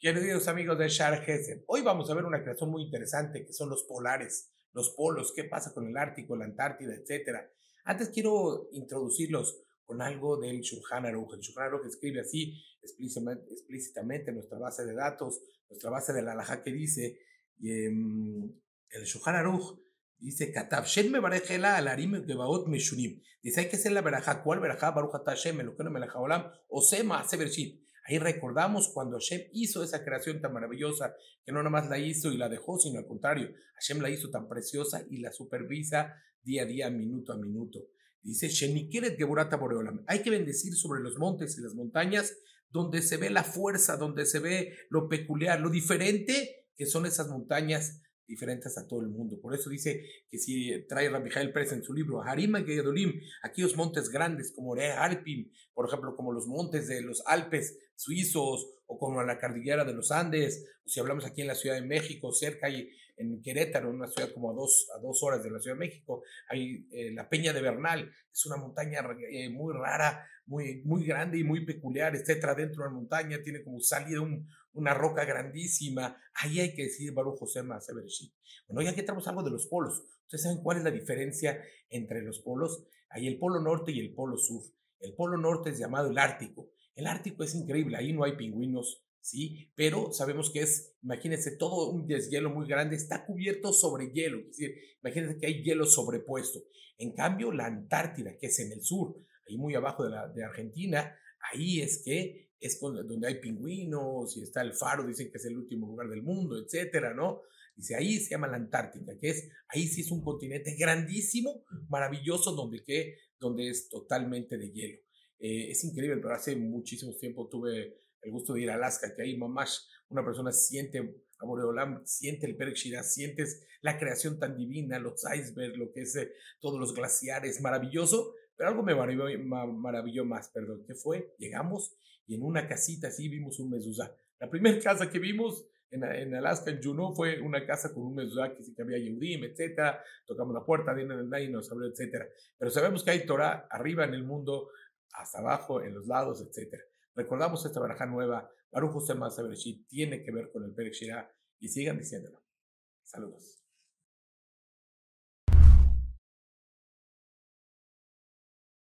Queridos amigos de Shar Gesed, hoy vamos a ver una creación muy interesante que son los polares, los polos, qué pasa con el Ártico, la Antártida, etc. Antes quiero introducirlos con algo del Shulchan Aruch. El Shulchan Aruch escribe así explícitamente en nuestra base de datos, nuestra base de la alhaja que dice, y, em, el Shulchan Aruch dice, alarim. Dice, hay que hacer la verajá. ¿Cuál verajá? Baruch Hashem, lo que no me la olam, o sema, severshit. Ahí recordamos cuando Hashem hizo esa creación tan maravillosa, que no nomás la hizo y la dejó, sino al contrario, Hashem la hizo tan preciosa y la supervisa día a día, minuto a minuto. Dice, Boreolam. Hay que bendecir sobre los montes y las montañas donde se ve la fuerza, donde se ve lo peculiar, lo diferente que son esas montañas diferentes a todo el mundo. Por eso dice que si trae Pérez en su libro, Harima Gedolim, aquellos montes grandes como Re Alpim, por ejemplo, como los montes de los Alpes suizos o como la cordillera de los Andes, si hablamos aquí en la Ciudad de México, cerca y en Querétaro, una ciudad como a dos, a dos horas de la Ciudad de México, hay eh, la Peña de Bernal, es una montaña eh, muy rara, muy, muy grande y muy peculiar, etcétera, dentro de la montaña, tiene como salida un, una roca grandísima, ahí hay que decir Baruch José Severshit. Bueno, ya que tenemos algo de los polos, ¿ustedes saben cuál es la diferencia entre los polos? Hay el polo norte y el polo sur. El polo norte es llamado el Ártico. El Ártico es increíble, ahí no hay pingüinos, ¿sí? Pero sabemos que es, imagínense, todo un deshielo muy grande está cubierto sobre hielo, es imagínense que hay hielo sobrepuesto. En cambio, la Antártida, que es en el sur, ahí muy abajo de, de Argentina, ahí es que es donde hay pingüinos y está el faro, dicen que es el último lugar del mundo, etcétera, ¿no? Dice, ahí se llama la Antártida, que es, ahí sí es un continente grandísimo, maravilloso, donde, que, donde es totalmente de hielo. Eh, es increíble, pero hace muchísimo tiempo tuve el gusto de ir a Alaska, que ahí mamás, una persona siente Boreolam, siente el Perek sientes la creación tan divina, los icebergs, lo que es eh, todos los glaciares, maravilloso, pero algo me maravilló, más, perdón, ¿qué fue? Llegamos y en una casita así vimos un mezuzá. La primera casa que vimos en, en, Alaska, en Juneau, fue una casa con un mezuzá que que había Yehudim, etcétera. Tocamos la puerta, y nos habló, etcétera. Pero sabemos que hay Torah arriba en el mundo, hasta abajo, en los lados, etcétera. Recordamos esta baraja nueva, Baruch José Bereshit, tiene que ver con el Perek y sigan diciéndolo. Saludos.